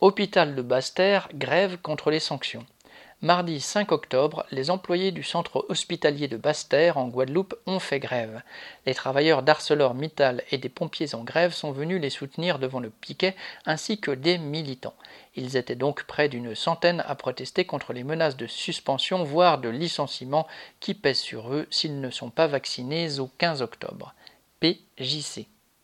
Hôpital de Basse-Terre, grève contre les sanctions. Mardi 5 octobre, les employés du centre hospitalier de Basse-Terre en Guadeloupe ont fait grève. Les travailleurs d'ArcelorMittal et des pompiers en grève sont venus les soutenir devant le piquet ainsi que des militants. Ils étaient donc près d'une centaine à protester contre les menaces de suspension voire de licenciement qui pèsent sur eux s'ils ne sont pas vaccinés au 15 octobre. PJC